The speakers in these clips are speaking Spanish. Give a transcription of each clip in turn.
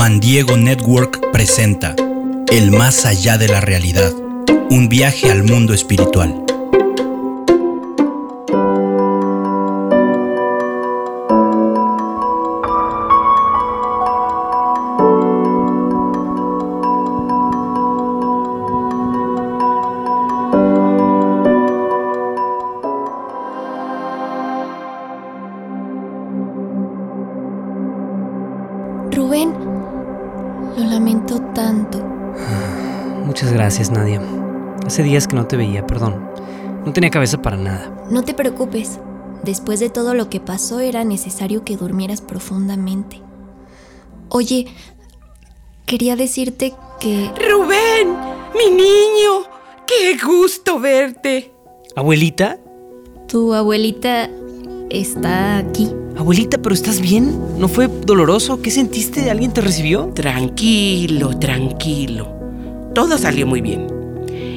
Juan Diego Network presenta El más allá de la realidad, un viaje al mundo espiritual. Gracias, Nadia. Hace días que no te veía, perdón. No tenía cabeza para nada. No te preocupes. Después de todo lo que pasó era necesario que durmieras profundamente. Oye, quería decirte que... Rubén, mi niño, qué gusto verte. ¿Abuelita? Tu abuelita está aquí. Abuelita, ¿pero estás bien? ¿No fue doloroso? ¿Qué sentiste? ¿Alguien te recibió? Tranquilo, tranquilo. Todo salió muy bien.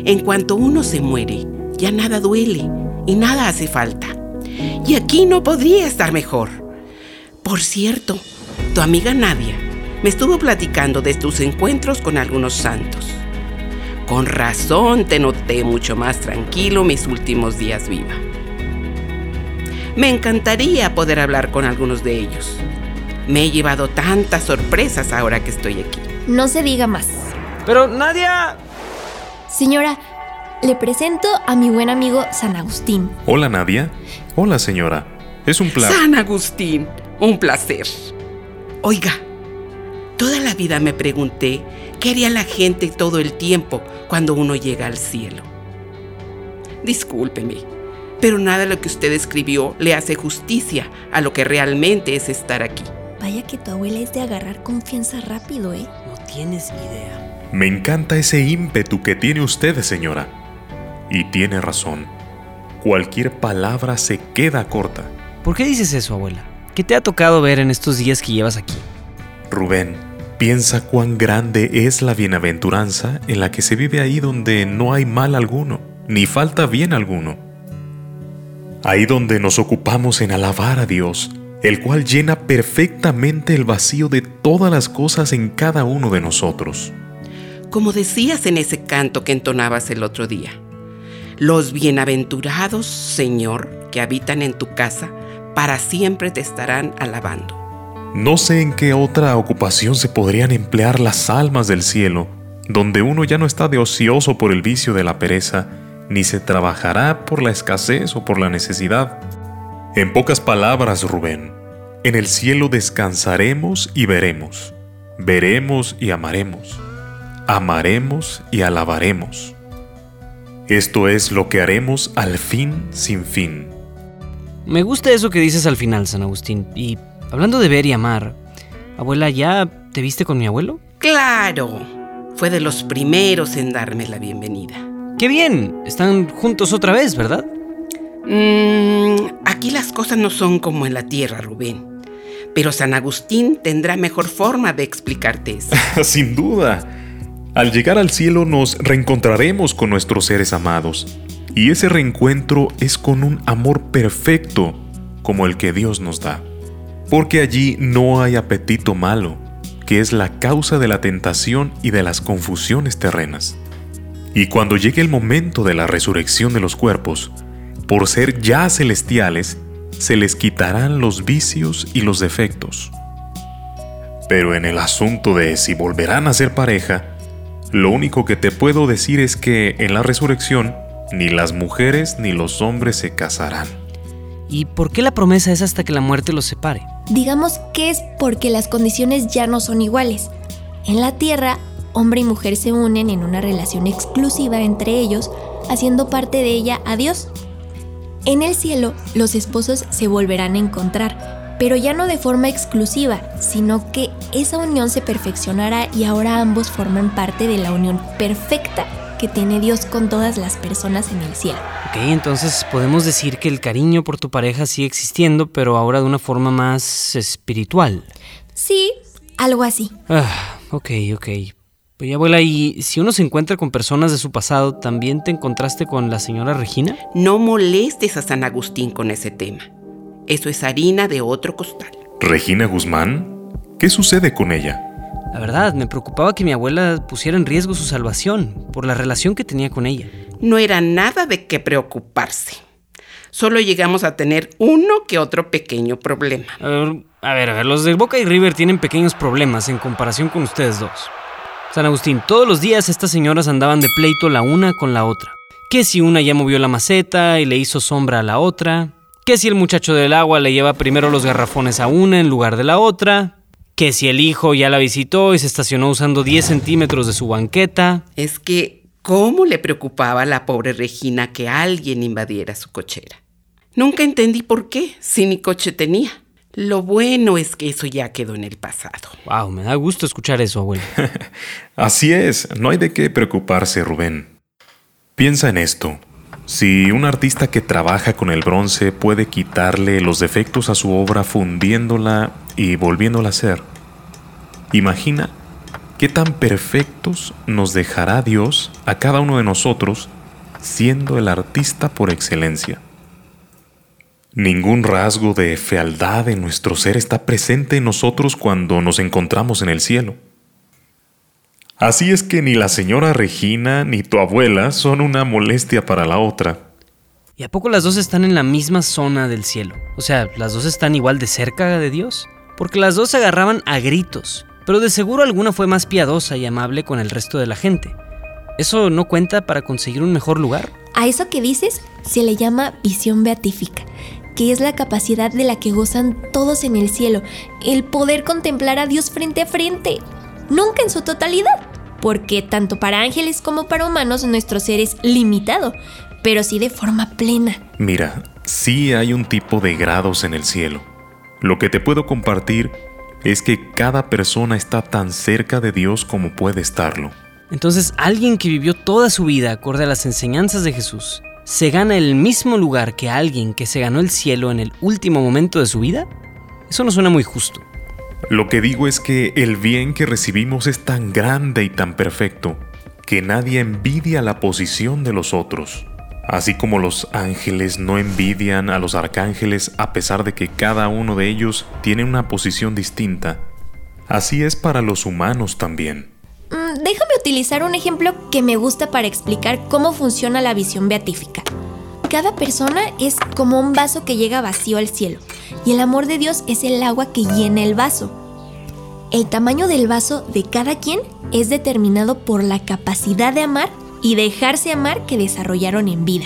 En cuanto uno se muere, ya nada duele y nada hace falta. Y aquí no podría estar mejor. Por cierto, tu amiga Nadia me estuvo platicando de tus encuentros con algunos santos. Con razón te noté mucho más tranquilo mis últimos días viva. Me encantaría poder hablar con algunos de ellos. Me he llevado tantas sorpresas ahora que estoy aquí. No se diga más. Pero Nadia... Señora, le presento a mi buen amigo San Agustín. Hola Nadia. Hola señora. Es un placer. San Agustín, un placer. Oiga, toda la vida me pregunté qué haría la gente todo el tiempo cuando uno llega al cielo. Discúlpeme, pero nada de lo que usted escribió le hace justicia a lo que realmente es estar aquí. Vaya que tu abuela es de agarrar confianza rápido, ¿eh? No tienes idea. Me encanta ese ímpetu que tiene usted, señora. Y tiene razón. Cualquier palabra se queda corta. ¿Por qué dices eso, abuela? ¿Qué te ha tocado ver en estos días que llevas aquí? Rubén, piensa cuán grande es la bienaventuranza en la que se vive ahí donde no hay mal alguno, ni falta bien alguno. Ahí donde nos ocupamos en alabar a Dios, el cual llena perfectamente el vacío de todas las cosas en cada uno de nosotros. Como decías en ese canto que entonabas el otro día, los bienaventurados, Señor, que habitan en tu casa, para siempre te estarán alabando. No sé en qué otra ocupación se podrían emplear las almas del cielo, donde uno ya no está de ocioso por el vicio de la pereza, ni se trabajará por la escasez o por la necesidad. En pocas palabras, Rubén, en el cielo descansaremos y veremos, veremos y amaremos, amaremos y alabaremos. Esto es lo que haremos al fin sin fin. Me gusta eso que dices al final, San Agustín. Y hablando de ver y amar, abuela, ¿ya te viste con mi abuelo? Claro, fue de los primeros en darme la bienvenida. ¡Qué bien! Están juntos otra vez, ¿verdad? Mm, aquí las cosas no son como en la tierra, Rubén. Pero San Agustín tendrá mejor forma de explicarte eso. Sin duda. Al llegar al cielo nos reencontraremos con nuestros seres amados. Y ese reencuentro es con un amor perfecto como el que Dios nos da. Porque allí no hay apetito malo, que es la causa de la tentación y de las confusiones terrenas. Y cuando llegue el momento de la resurrección de los cuerpos, por ser ya celestiales, se les quitarán los vicios y los defectos. Pero en el asunto de si volverán a ser pareja, lo único que te puedo decir es que en la resurrección ni las mujeres ni los hombres se casarán. ¿Y por qué la promesa es hasta que la muerte los separe? Digamos que es porque las condiciones ya no son iguales. En la Tierra, hombre y mujer se unen en una relación exclusiva entre ellos, haciendo parte de ella a Dios. En el cielo, los esposos se volverán a encontrar, pero ya no de forma exclusiva, sino que esa unión se perfeccionará y ahora ambos forman parte de la unión perfecta que tiene Dios con todas las personas en el cielo. Ok, entonces podemos decir que el cariño por tu pareja sigue existiendo, pero ahora de una forma más espiritual. Sí, algo así. Ah, ok, ok. Oye, abuela, ¿y si uno se encuentra con personas de su pasado, también te encontraste con la señora Regina? No molestes a San Agustín con ese tema. Eso es harina de otro costal. ¿Regina Guzmán? ¿Qué sucede con ella? La verdad, me preocupaba que mi abuela pusiera en riesgo su salvación por la relación que tenía con ella. No era nada de qué preocuparse. Solo llegamos a tener uno que otro pequeño problema. A ver, a ver, a ver, los de Boca y River tienen pequeños problemas en comparación con ustedes dos. San Agustín, todos los días estas señoras andaban de pleito la una con la otra. Que si una ya movió la maceta y le hizo sombra a la otra. Que si el muchacho del agua le lleva primero los garrafones a una en lugar de la otra. Que si el hijo ya la visitó y se estacionó usando 10 centímetros de su banqueta. Es que, ¿cómo le preocupaba a la pobre Regina que alguien invadiera su cochera? Nunca entendí por qué, si ni coche tenía. Lo bueno es que eso ya quedó en el pasado. Wow, me da gusto escuchar eso, abuelo. Así es, no hay de qué preocuparse, Rubén. Piensa en esto. Si un artista que trabaja con el bronce puede quitarle los defectos a su obra fundiéndola y volviéndola a hacer, imagina qué tan perfectos nos dejará Dios a cada uno de nosotros siendo el artista por excelencia. Ningún rasgo de fealdad en nuestro ser está presente en nosotros cuando nos encontramos en el cielo. Así es que ni la señora Regina ni tu abuela son una molestia para la otra. ¿Y a poco las dos están en la misma zona del cielo? O sea, ¿las dos están igual de cerca de Dios? Porque las dos se agarraban a gritos, pero de seguro alguna fue más piadosa y amable con el resto de la gente. ¿Eso no cuenta para conseguir un mejor lugar? A eso que dices se le llama visión beatífica que es la capacidad de la que gozan todos en el cielo, el poder contemplar a Dios frente a frente, nunca en su totalidad, porque tanto para ángeles como para humanos nuestro ser es limitado, pero sí de forma plena. Mira, sí hay un tipo de grados en el cielo. Lo que te puedo compartir es que cada persona está tan cerca de Dios como puede estarlo. Entonces, alguien que vivió toda su vida acorde a las enseñanzas de Jesús se gana el mismo lugar que alguien que se ganó el cielo en el último momento de su vida? Eso no suena muy justo. Lo que digo es que el bien que recibimos es tan grande y tan perfecto que nadie envidia la posición de los otros. Así como los ángeles no envidian a los arcángeles a pesar de que cada uno de ellos tiene una posición distinta, así es para los humanos también. Mm, déjame utilizar un ejemplo que me gusta para explicar cómo funciona la visión beatífica. Cada persona es como un vaso que llega vacío al cielo y el amor de Dios es el agua que llena el vaso. El tamaño del vaso de cada quien es determinado por la capacidad de amar y dejarse amar que desarrollaron en vida.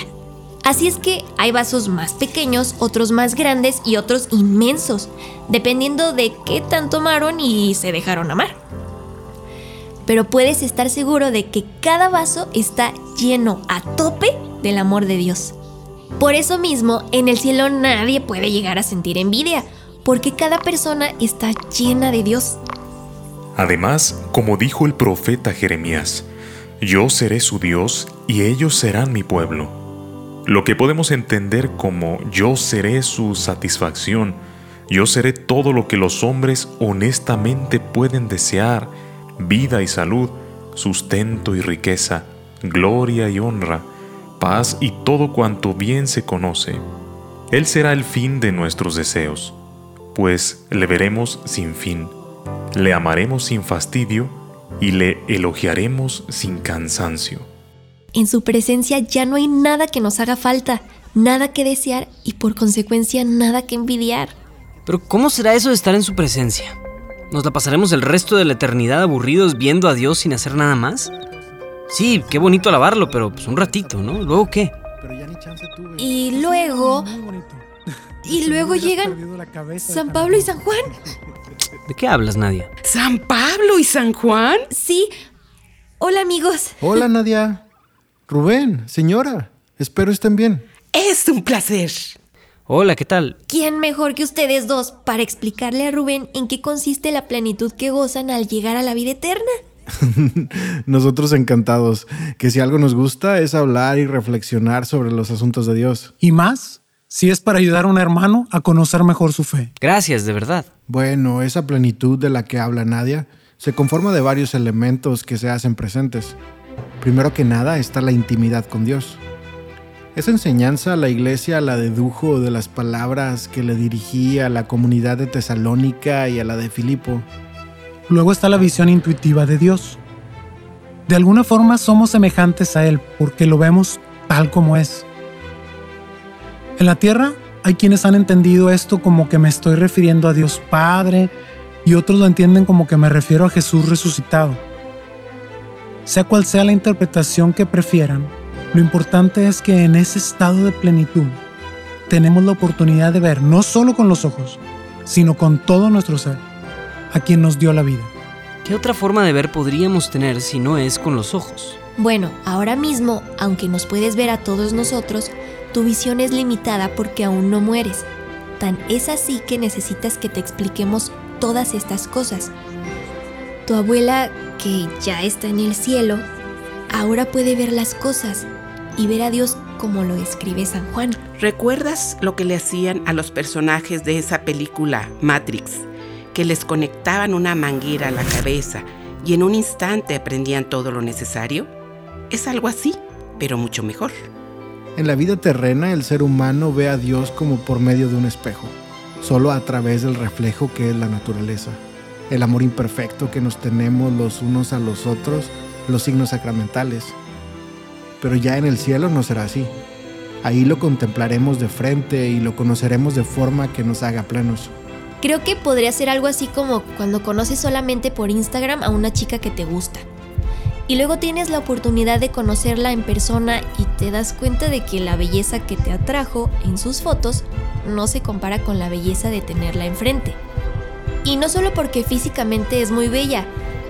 Así es que hay vasos más pequeños, otros más grandes y otros inmensos, dependiendo de qué tanto amaron y se dejaron amar pero puedes estar seguro de que cada vaso está lleno a tope del amor de Dios. Por eso mismo, en el cielo nadie puede llegar a sentir envidia, porque cada persona está llena de Dios. Además, como dijo el profeta Jeremías, yo seré su Dios y ellos serán mi pueblo. Lo que podemos entender como yo seré su satisfacción, yo seré todo lo que los hombres honestamente pueden desear vida y salud, sustento y riqueza, gloria y honra, paz y todo cuanto bien se conoce. Él será el fin de nuestros deseos, pues le veremos sin fin, le amaremos sin fastidio y le elogiaremos sin cansancio. En su presencia ya no hay nada que nos haga falta, nada que desear y por consecuencia nada que envidiar. Pero ¿cómo será eso de estar en su presencia? ¿Nos la pasaremos el resto de la eternidad aburridos viendo a Dios sin hacer nada más? Sí, qué bonito alabarlo, pero pues un ratito, ¿no? ¿Luego qué? Y luego... Y luego llegan San Pablo y San Juan. ¿De qué hablas, Nadia? ¿San Pablo y San Juan? Sí. Hola, amigos. Hola, Nadia. Rubén, señora. Espero estén bien. Es un placer. Hola, ¿qué tal? ¿Quién mejor que ustedes dos para explicarle a Rubén en qué consiste la plenitud que gozan al llegar a la vida eterna? Nosotros encantados, que si algo nos gusta es hablar y reflexionar sobre los asuntos de Dios. Y más, si es para ayudar a un hermano a conocer mejor su fe. Gracias, de verdad. Bueno, esa plenitud de la que habla Nadia se conforma de varios elementos que se hacen presentes. Primero que nada está la intimidad con Dios. Esa enseñanza la iglesia la dedujo de las palabras que le dirigía a la comunidad de Tesalónica y a la de Filipo. Luego está la visión intuitiva de Dios. De alguna forma somos semejantes a Él porque lo vemos tal como es. En la tierra hay quienes han entendido esto como que me estoy refiriendo a Dios Padre y otros lo entienden como que me refiero a Jesús resucitado. Sea cual sea la interpretación que prefieran, lo importante es que en ese estado de plenitud tenemos la oportunidad de ver no solo con los ojos, sino con todo nuestro ser, a quien nos dio la vida. ¿Qué otra forma de ver podríamos tener si no es con los ojos? Bueno, ahora mismo, aunque nos puedes ver a todos nosotros, tu visión es limitada porque aún no mueres. Tan es así que necesitas que te expliquemos todas estas cosas. Tu abuela, que ya está en el cielo, ahora puede ver las cosas y ver a Dios como lo escribe San Juan. ¿Recuerdas lo que le hacían a los personajes de esa película Matrix? Que les conectaban una manguera a la cabeza y en un instante aprendían todo lo necesario. Es algo así, pero mucho mejor. En la vida terrena el ser humano ve a Dios como por medio de un espejo, solo a través del reflejo que es la naturaleza, el amor imperfecto que nos tenemos los unos a los otros, los signos sacramentales. Pero ya en el cielo no será así. Ahí lo contemplaremos de frente y lo conoceremos de forma que nos haga plenos. Creo que podría ser algo así como cuando conoces solamente por Instagram a una chica que te gusta. Y luego tienes la oportunidad de conocerla en persona y te das cuenta de que la belleza que te atrajo en sus fotos no se compara con la belleza de tenerla enfrente. Y no solo porque físicamente es muy bella,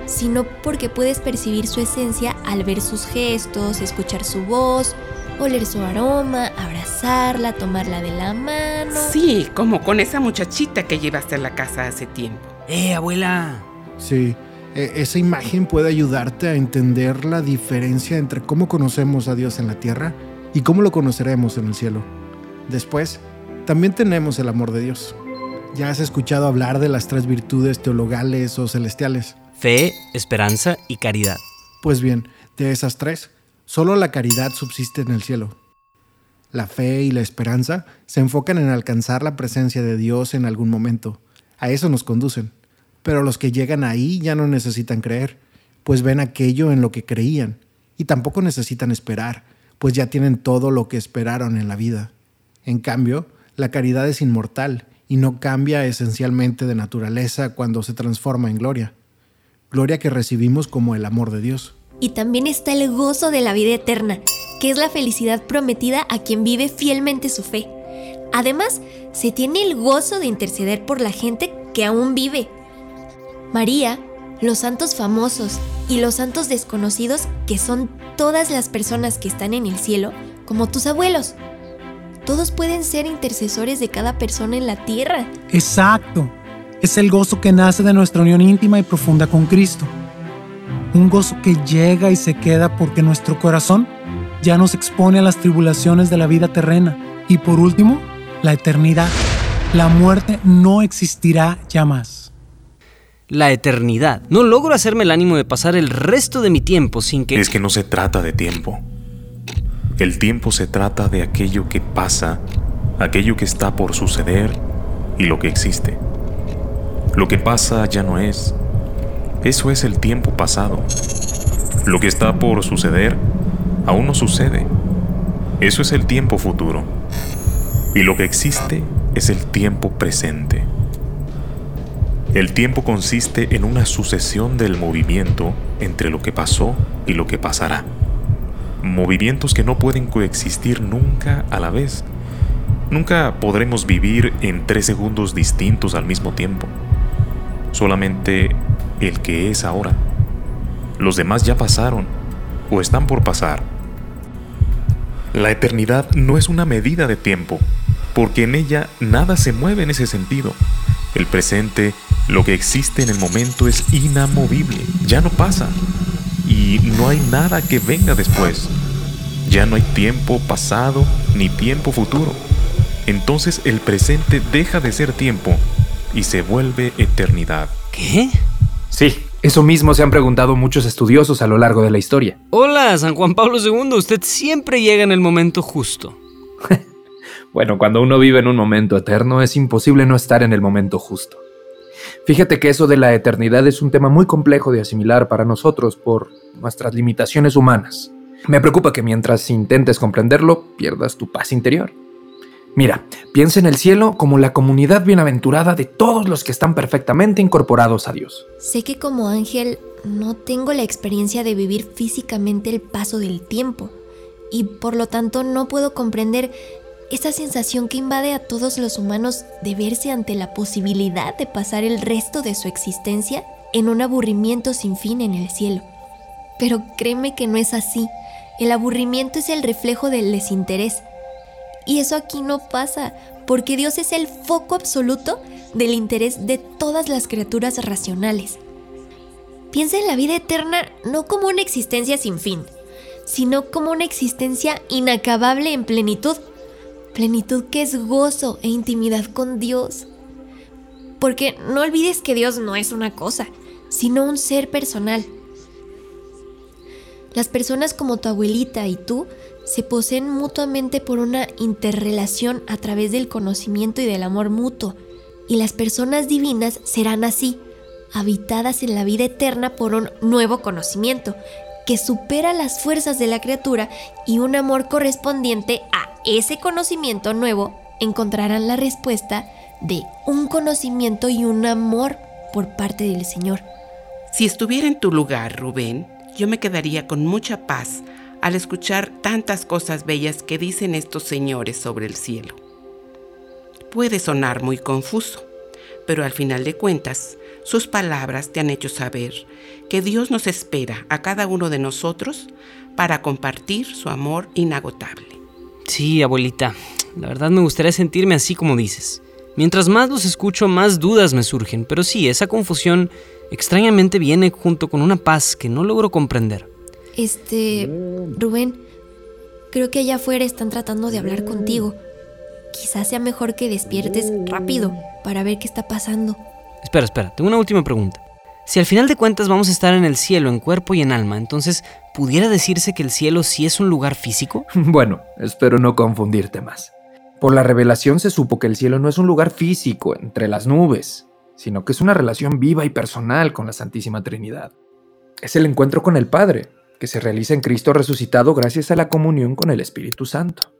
sino porque puedes percibir su esencia al ver sus gestos, escuchar su voz, oler su aroma, abrazarla, tomarla de la mano. Sí, como con esa muchachita que llevaste a la casa hace tiempo. ¡Eh, abuela! Sí, e- esa imagen puede ayudarte a entender la diferencia entre cómo conocemos a Dios en la tierra y cómo lo conoceremos en el cielo. Después, también tenemos el amor de Dios. Ya has escuchado hablar de las tres virtudes teologales o celestiales. Fe, esperanza y caridad. Pues bien, de esas tres, solo la caridad subsiste en el cielo. La fe y la esperanza se enfocan en alcanzar la presencia de Dios en algún momento. A eso nos conducen. Pero los que llegan ahí ya no necesitan creer, pues ven aquello en lo que creían. Y tampoco necesitan esperar, pues ya tienen todo lo que esperaron en la vida. En cambio, la caridad es inmortal y no cambia esencialmente de naturaleza cuando se transforma en gloria. Gloria que recibimos como el amor de Dios. Y también está el gozo de la vida eterna, que es la felicidad prometida a quien vive fielmente su fe. Además, se tiene el gozo de interceder por la gente que aún vive. María, los santos famosos y los santos desconocidos, que son todas las personas que están en el cielo, como tus abuelos. Todos pueden ser intercesores de cada persona en la tierra. Exacto. Es el gozo que nace de nuestra unión íntima y profunda con Cristo. Un gozo que llega y se queda porque nuestro corazón ya nos expone a las tribulaciones de la vida terrena. Y por último, la eternidad. La muerte no existirá ya más. La eternidad. No logro hacerme el ánimo de pasar el resto de mi tiempo sin que... Es que no se trata de tiempo. El tiempo se trata de aquello que pasa, aquello que está por suceder y lo que existe. Lo que pasa ya no es. Eso es el tiempo pasado. Lo que está por suceder aún no sucede. Eso es el tiempo futuro. Y lo que existe es el tiempo presente. El tiempo consiste en una sucesión del movimiento entre lo que pasó y lo que pasará. Movimientos que no pueden coexistir nunca a la vez. Nunca podremos vivir en tres segundos distintos al mismo tiempo. Solamente el que es ahora. Los demás ya pasaron o están por pasar. La eternidad no es una medida de tiempo, porque en ella nada se mueve en ese sentido. El presente, lo que existe en el momento es inamovible, ya no pasa. Y no hay nada que venga después. Ya no hay tiempo pasado ni tiempo futuro. Entonces el presente deja de ser tiempo y se vuelve eternidad. ¿Qué? Sí, eso mismo se han preguntado muchos estudiosos a lo largo de la historia. Hola, San Juan Pablo II. Usted siempre llega en el momento justo. Bueno, cuando uno vive en un momento eterno es imposible no estar en el momento justo. Fíjate que eso de la eternidad es un tema muy complejo de asimilar para nosotros por nuestras limitaciones humanas. Me preocupa que mientras intentes comprenderlo, pierdas tu paz interior. Mira, piensa en el cielo como la comunidad bienaventurada de todos los que están perfectamente incorporados a Dios. Sé que como ángel no tengo la experiencia de vivir físicamente el paso del tiempo y por lo tanto no puedo comprender esa sensación que invade a todos los humanos de verse ante la posibilidad de pasar el resto de su existencia en un aburrimiento sin fin en el cielo. Pero créeme que no es así. El aburrimiento es el reflejo del desinterés. Y eso aquí no pasa, porque Dios es el foco absoluto del interés de todas las criaturas racionales. Piensa en la vida eterna no como una existencia sin fin, sino como una existencia inacabable en plenitud. Plenitud que es gozo e intimidad con Dios. Porque no olvides que Dios no es una cosa, sino un ser personal. Las personas como tu abuelita y tú se poseen mutuamente por una interrelación a través del conocimiento y del amor mutuo. Y las personas divinas serán así, habitadas en la vida eterna por un nuevo conocimiento, que supera las fuerzas de la criatura y un amor correspondiente a ese conocimiento nuevo encontrarán la respuesta de un conocimiento y un amor por parte del Señor. Si estuviera en tu lugar, Rubén, yo me quedaría con mucha paz al escuchar tantas cosas bellas que dicen estos señores sobre el cielo. Puede sonar muy confuso, pero al final de cuentas, sus palabras te han hecho saber que Dios nos espera a cada uno de nosotros para compartir su amor inagotable. Sí, abuelita, la verdad me gustaría sentirme así como dices. Mientras más los escucho, más dudas me surgen, pero sí, esa confusión extrañamente viene junto con una paz que no logro comprender. Este, Rubén, creo que allá afuera están tratando de hablar contigo. Quizás sea mejor que despiertes rápido para ver qué está pasando. Espera, espera, tengo una última pregunta. Si al final de cuentas vamos a estar en el cielo en cuerpo y en alma, entonces, ¿pudiera decirse que el cielo sí es un lugar físico? Bueno, espero no confundirte más. Por la revelación se supo que el cielo no es un lugar físico entre las nubes, sino que es una relación viva y personal con la Santísima Trinidad. Es el encuentro con el Padre, que se realiza en Cristo resucitado gracias a la comunión con el Espíritu Santo.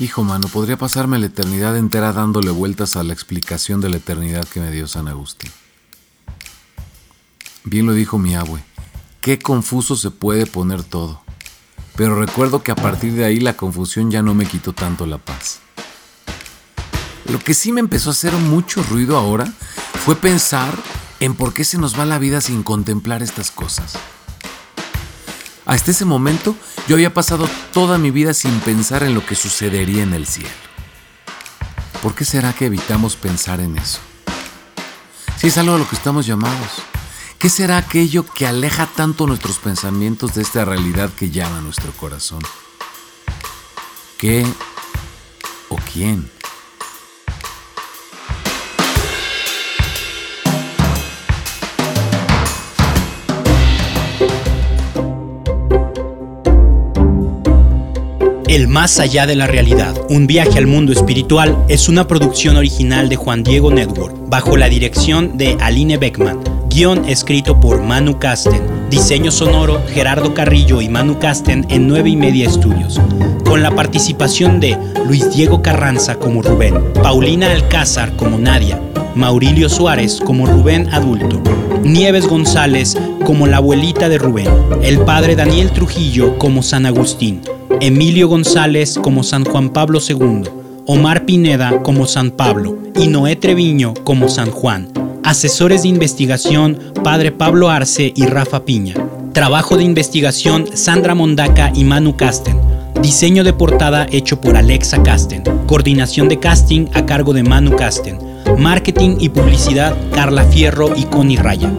Hijo, mano, podría pasarme la eternidad entera dándole vueltas a la explicación de la eternidad que me dio San Agustín. Bien lo dijo mi abue, qué confuso se puede poner todo. Pero recuerdo que a partir de ahí la confusión ya no me quitó tanto la paz. Lo que sí me empezó a hacer mucho ruido ahora fue pensar en por qué se nos va la vida sin contemplar estas cosas. Hasta ese momento yo había pasado toda mi vida sin pensar en lo que sucedería en el cielo. ¿Por qué será que evitamos pensar en eso? Si es algo a lo que estamos llamados, ¿qué será aquello que aleja tanto nuestros pensamientos de esta realidad que llama nuestro corazón? ¿Qué o quién? El más allá de la realidad, un viaje al mundo espiritual, es una producción original de Juan Diego Network, bajo la dirección de Aline Beckman, guion escrito por Manu Casten, diseño sonoro Gerardo Carrillo y Manu Casten en 9 y media estudios, con la participación de Luis Diego Carranza como Rubén, Paulina Alcázar como Nadia, Maurilio Suárez como Rubén adulto, Nieves González como la abuelita de Rubén, el padre Daniel Trujillo como San Agustín, Emilio González como San Juan Pablo II, Omar Pineda como San Pablo y Noé Treviño como San Juan. Asesores de investigación Padre Pablo Arce y Rafa Piña. Trabajo de investigación Sandra Mondaca y Manu Casten. Diseño de portada hecho por Alexa Casten. Coordinación de casting a cargo de Manu Casten. Marketing y publicidad Carla Fierro y Connie Raya.